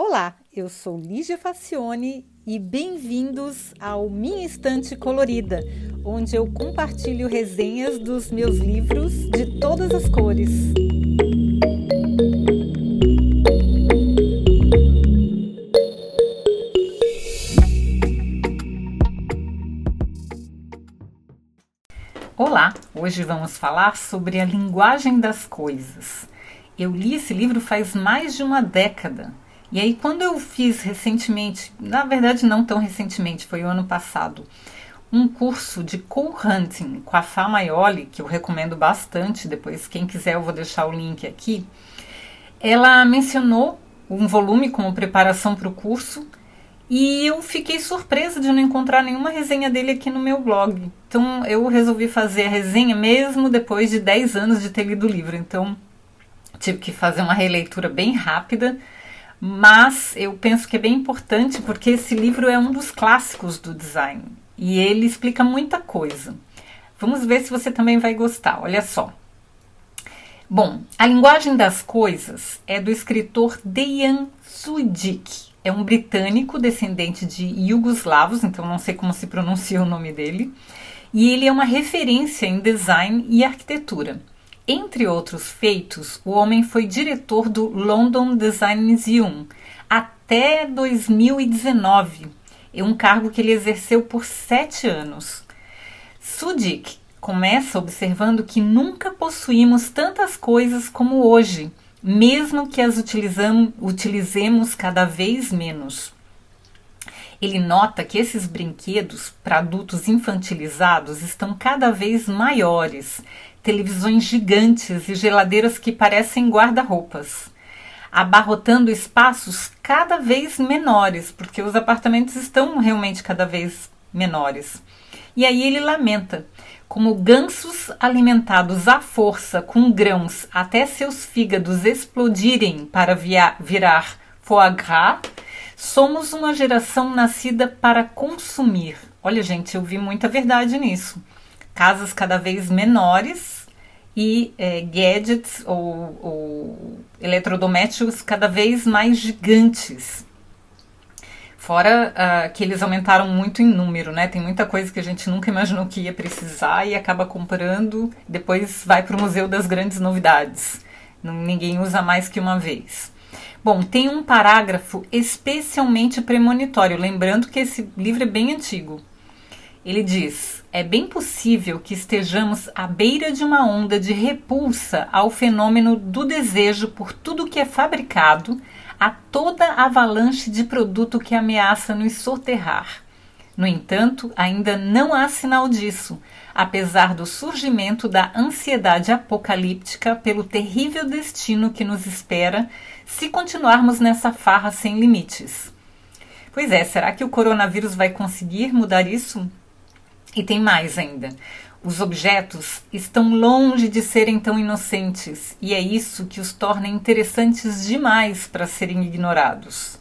Olá, eu sou Lígia Facione e bem-vindos ao Minha Estante Colorida, onde eu compartilho resenhas dos meus livros de todas as cores. Olá, hoje vamos falar sobre a linguagem das coisas. Eu li esse livro faz mais de uma década. E aí, quando eu fiz recentemente, na verdade, não tão recentemente, foi o ano passado, um curso de cool hunting com a Fá Maioli, que eu recomendo bastante. Depois, quem quiser, eu vou deixar o link aqui. Ela mencionou um volume como preparação para o curso e eu fiquei surpresa de não encontrar nenhuma resenha dele aqui no meu blog. Então eu resolvi fazer a resenha mesmo depois de 10 anos de ter lido o livro. Então tive que fazer uma releitura bem rápida, mas eu penso que é bem importante porque esse livro é um dos clássicos do design e ele explica muita coisa. Vamos ver se você também vai gostar. Olha só. Bom, a linguagem das coisas é do escritor Dejan Sujic é um britânico descendente de iugoslavos, então não sei como se pronuncia o nome dele, e ele é uma referência em design e arquitetura. Entre outros feitos, o homem foi diretor do London Design Museum até 2019, é um cargo que ele exerceu por sete anos. Sudik começa observando que nunca possuímos tantas coisas como hoje mesmo que as utilizemos cada vez menos. Ele nota que esses brinquedos para adultos infantilizados estão cada vez maiores, televisões gigantes e geladeiras que parecem guarda-roupas, abarrotando espaços cada vez menores, porque os apartamentos estão realmente cada vez menores. E aí ele lamenta como gansos alimentados à força com grãos até seus fígados explodirem para virar foie gras, somos uma geração nascida para consumir. Olha, gente, eu vi muita verdade nisso. Casas cada vez menores e é, gadgets ou, ou eletrodomésticos cada vez mais gigantes. Fora uh, que eles aumentaram muito em número, né? Tem muita coisa que a gente nunca imaginou que ia precisar e acaba comprando, depois vai para o Museu das Grandes Novidades. ninguém usa mais que uma vez. Bom, tem um parágrafo especialmente premonitório, lembrando que esse livro é bem antigo. Ele diz: é bem possível que estejamos à beira de uma onda de repulsa ao fenômeno do desejo por tudo que é fabricado a toda avalanche de produto que ameaça nos soterrar. No entanto, ainda não há sinal disso, apesar do surgimento da ansiedade apocalíptica pelo terrível destino que nos espera se continuarmos nessa farra sem limites. Pois é, será que o coronavírus vai conseguir mudar isso? E tem mais ainda. Os objetos estão longe de serem tão inocentes e é isso que os torna interessantes demais para serem ignorados.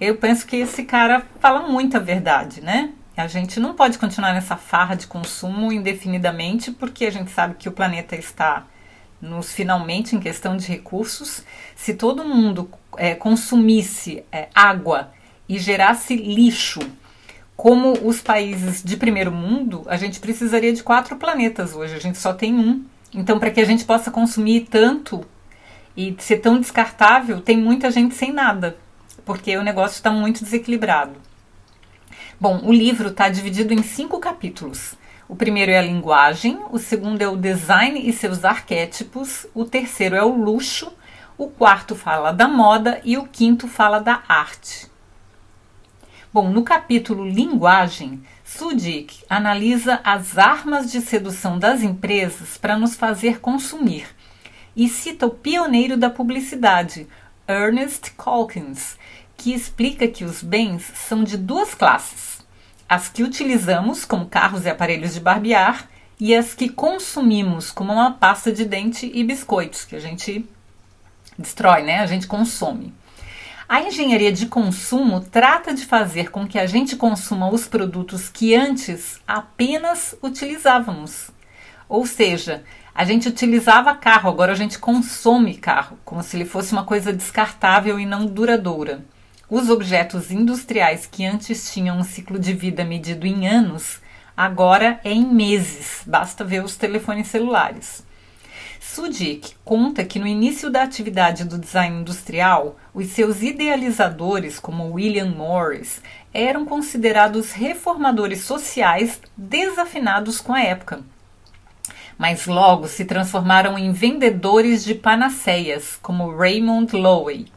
Eu penso que esse cara fala muita verdade, né? A gente não pode continuar nessa farra de consumo indefinidamente porque a gente sabe que o planeta está nos finalmente em questão de recursos. Se todo mundo é, consumisse é, água e gerasse lixo como os países de primeiro mundo, a gente precisaria de quatro planetas hoje, a gente só tem um. Então, para que a gente possa consumir tanto e ser tão descartável, tem muita gente sem nada, porque o negócio está muito desequilibrado. Bom, o livro está dividido em cinco capítulos. O primeiro é a linguagem, o segundo é o design e seus arquétipos, o terceiro é o luxo, o quarto fala da moda e o quinto fala da arte. Bom, no capítulo Linguagem, Sudik analisa as armas de sedução das empresas para nos fazer consumir e cita o pioneiro da publicidade, Ernest Calkins, que explica que os bens são de duas classes: as que utilizamos, como carros e aparelhos de barbear, e as que consumimos, como uma pasta de dente e biscoitos, que a gente destrói, né? A gente consome. A engenharia de consumo trata de fazer com que a gente consuma os produtos que antes apenas utilizávamos. Ou seja, a gente utilizava carro, agora a gente consome carro, como se ele fosse uma coisa descartável e não duradoura. Os objetos industriais que antes tinham um ciclo de vida medido em anos, agora é em meses, basta ver os telefones celulares. Sudik conta que no início da atividade do design industrial, os seus idealizadores, como William Morris, eram considerados reformadores sociais desafinados com a época. Mas logo se transformaram em vendedores de panaceias, como Raymond Loewy.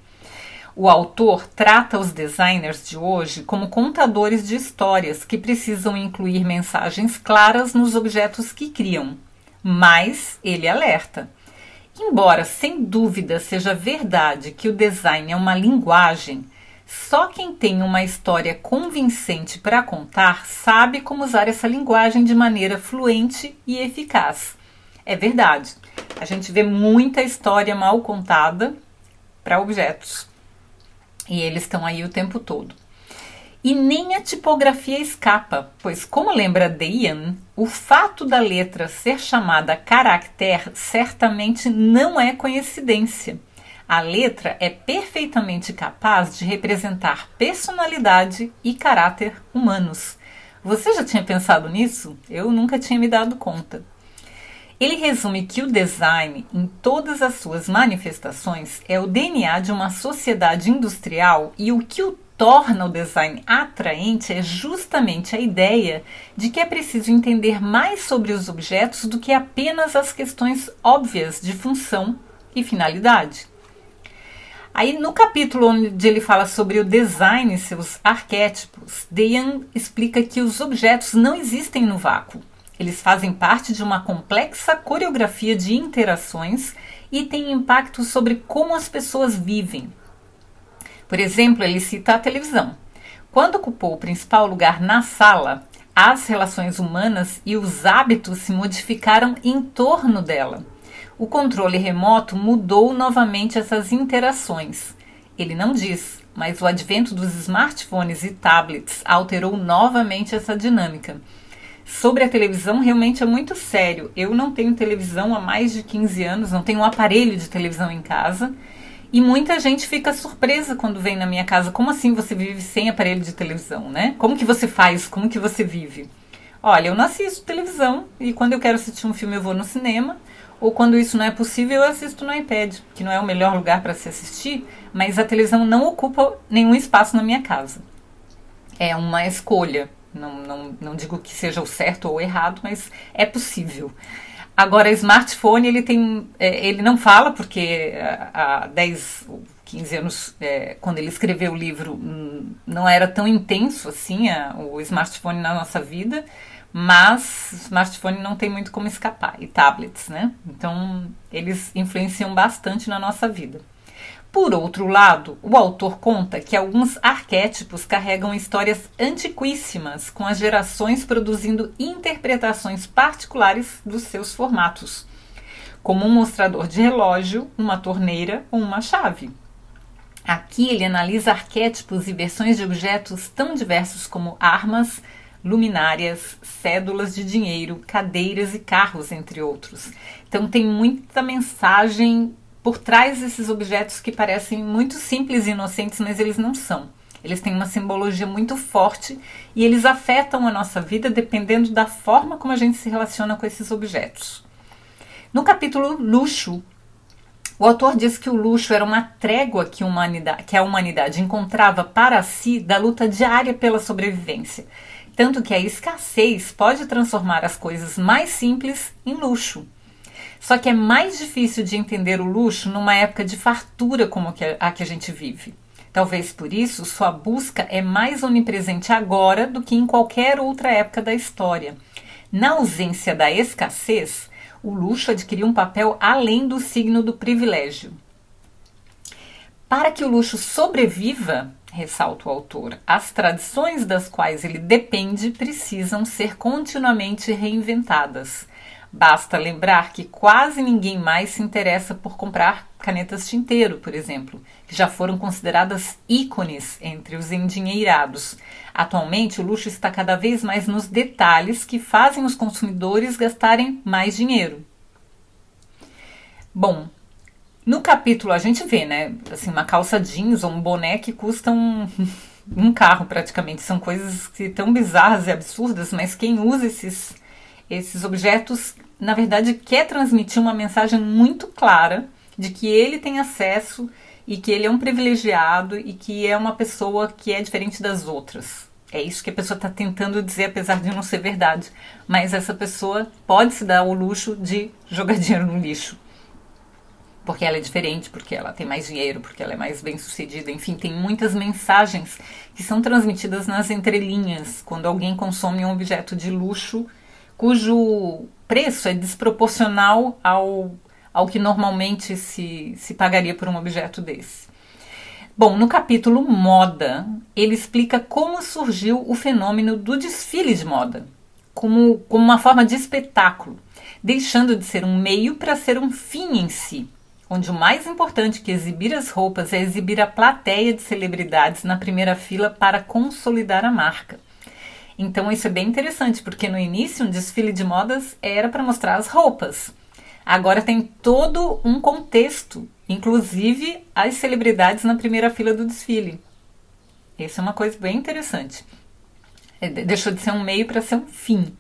O autor trata os designers de hoje como contadores de histórias que precisam incluir mensagens claras nos objetos que criam. Mas ele alerta: embora sem dúvida seja verdade que o design é uma linguagem, só quem tem uma história convincente para contar sabe como usar essa linguagem de maneira fluente e eficaz. É verdade, a gente vê muita história mal contada para objetos e eles estão aí o tempo todo. E nem a tipografia escapa, pois, como lembra Dean, o fato da letra ser chamada caractere certamente não é coincidência. A letra é perfeitamente capaz de representar personalidade e caráter humanos. Você já tinha pensado nisso? Eu nunca tinha me dado conta. Ele resume que o design, em todas as suas manifestações, é o DNA de uma sociedade industrial e o que o torna o design atraente é justamente a ideia de que é preciso entender mais sobre os objetos do que apenas as questões óbvias de função e finalidade. Aí, no capítulo onde ele fala sobre o design e seus arquétipos, Dean explica que os objetos não existem no vácuo. Eles fazem parte de uma complexa coreografia de interações e têm impacto sobre como as pessoas vivem. Por exemplo, ele cita a televisão. Quando ocupou o principal lugar na sala, as relações humanas e os hábitos se modificaram em torno dela. O controle remoto mudou novamente essas interações. Ele não diz, mas o advento dos smartphones e tablets alterou novamente essa dinâmica. Sobre a televisão, realmente é muito sério. Eu não tenho televisão há mais de 15 anos, não tenho um aparelho de televisão em casa. E muita gente fica surpresa quando vem na minha casa. Como assim você vive sem aparelho de televisão, né? Como que você faz? Como que você vive? Olha, eu não assisto televisão e quando eu quero assistir um filme eu vou no cinema. Ou quando isso não é possível, eu assisto no iPad, que não é o melhor lugar para se assistir, mas a televisão não ocupa nenhum espaço na minha casa. É uma escolha. Não, não, não digo que seja o certo ou o errado, mas é possível. Agora, smartphone, ele tem. É, ele não fala, porque há 10, 15 anos, é, quando ele escreveu o livro, hum, não era tão intenso assim a, o smartphone na nossa vida, mas smartphone não tem muito como escapar, e tablets, né? Então, eles influenciam bastante na nossa vida. Por outro lado, o autor conta que alguns arquétipos carregam histórias antiquíssimas, com as gerações produzindo interpretações particulares dos seus formatos, como um mostrador de relógio, uma torneira ou uma chave. Aqui ele analisa arquétipos e versões de objetos tão diversos como armas, luminárias, cédulas de dinheiro, cadeiras e carros, entre outros. Então tem muita mensagem por trás desses objetos que parecem muito simples e inocentes, mas eles não são. Eles têm uma simbologia muito forte e eles afetam a nossa vida dependendo da forma como a gente se relaciona com esses objetos. No capítulo Luxo, o autor diz que o luxo era uma trégua que, que a humanidade encontrava para si da luta diária pela sobrevivência, tanto que a escassez pode transformar as coisas mais simples em luxo. Só que é mais difícil de entender o luxo numa época de fartura como a que a gente vive. Talvez por isso sua busca é mais onipresente agora do que em qualquer outra época da história. Na ausência da escassez, o luxo adquiriu um papel além do signo do privilégio. Para que o luxo sobreviva, ressalta o autor, as tradições das quais ele depende precisam ser continuamente reinventadas. Basta lembrar que quase ninguém mais se interessa por comprar canetas tinteiro, por exemplo, que já foram consideradas ícones entre os endinheirados. Atualmente, o luxo está cada vez mais nos detalhes que fazem os consumidores gastarem mais dinheiro. Bom, no capítulo a gente vê, né? Assim, uma calça jeans ou um boné que custam um, carro praticamente. São coisas que tão bizarras e absurdas, mas quem usa esses, esses objetos, na verdade, quer transmitir uma mensagem muito clara de que ele tem acesso e que ele é um privilegiado e que é uma pessoa que é diferente das outras. É isso que a pessoa está tentando dizer, apesar de não ser verdade. Mas essa pessoa pode se dar o luxo de jogar dinheiro no lixo. Porque ela é diferente, porque ela tem mais dinheiro, porque ela é mais bem sucedida. Enfim, tem muitas mensagens que são transmitidas nas entrelinhas quando alguém consome um objeto de luxo cujo preço é desproporcional ao, ao que normalmente se, se pagaria por um objeto desse. Bom, no capítulo Moda, ele explica como surgiu o fenômeno do desfile de moda, como, como uma forma de espetáculo, deixando de ser um meio para ser um fim em si, onde o mais importante que exibir as roupas é exibir a plateia de celebridades na primeira fila para consolidar a marca. Então isso é bem interessante, porque no início um desfile de modas era para mostrar as roupas. Agora tem todo um contexto inclusive as celebridades na primeira fila do desfile. Isso é uma coisa bem interessante. É, deixou de ser um meio para ser um fim.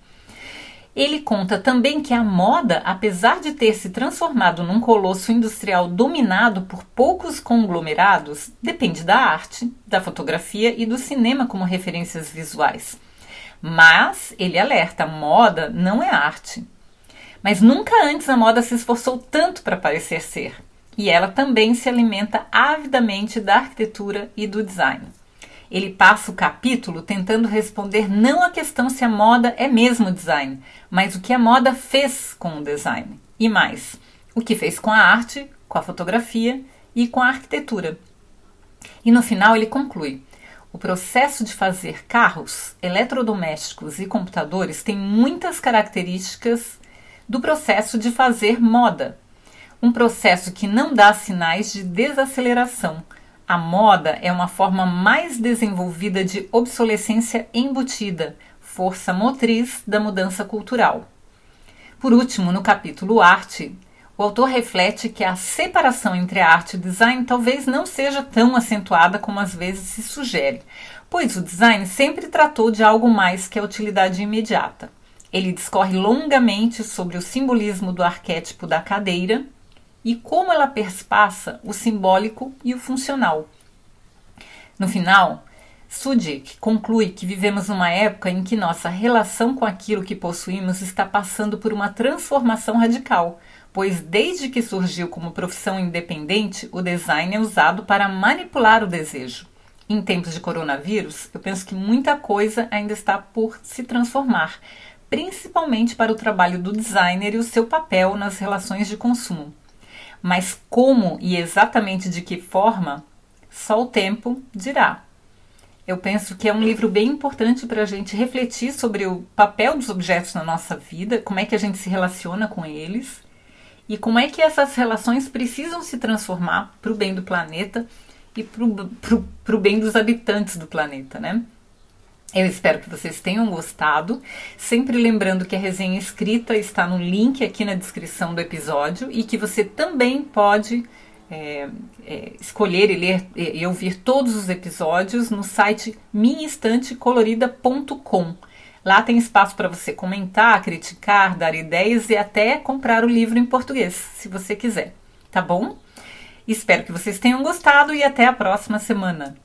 Ele conta também que a moda, apesar de ter se transformado num colosso industrial dominado por poucos conglomerados, depende da arte, da fotografia e do cinema como referências visuais. Mas ele alerta: moda não é arte. Mas nunca antes a moda se esforçou tanto para parecer ser e ela também se alimenta avidamente da arquitetura e do design. Ele passa o capítulo tentando responder não a questão se a moda é mesmo design, mas o que a moda fez com o design. E mais, o que fez com a arte, com a fotografia e com a arquitetura. E no final ele conclui: o processo de fazer carros, eletrodomésticos e computadores tem muitas características do processo de fazer moda, um processo que não dá sinais de desaceleração. A moda é uma forma mais desenvolvida de obsolescência embutida, força motriz da mudança cultural. Por último, no capítulo Arte, o autor reflete que a separação entre arte e design talvez não seja tão acentuada como às vezes se sugere, pois o design sempre tratou de algo mais que a utilidade imediata. Ele discorre longamente sobre o simbolismo do arquétipo da cadeira, e como ela perspassa o simbólico e o funcional. No final, Sudik conclui que vivemos numa época em que nossa relação com aquilo que possuímos está passando por uma transformação radical, pois desde que surgiu como profissão independente, o design é usado para manipular o desejo. Em tempos de coronavírus, eu penso que muita coisa ainda está por se transformar, principalmente para o trabalho do designer e o seu papel nas relações de consumo. Mas como e exatamente de que forma, só o tempo dirá. Eu penso que é um livro bem importante para a gente refletir sobre o papel dos objetos na nossa vida, como é que a gente se relaciona com eles e como é que essas relações precisam se transformar para o bem do planeta e para o bem dos habitantes do planeta, né? Eu espero que vocês tenham gostado. Sempre lembrando que a resenha escrita está no link aqui na descrição do episódio e que você também pode é, é, escolher e ler e ouvir todos os episódios no site minhaestantecolorida.com. Lá tem espaço para você comentar, criticar, dar ideias e até comprar o livro em português, se você quiser. Tá bom? Espero que vocês tenham gostado e até a próxima semana.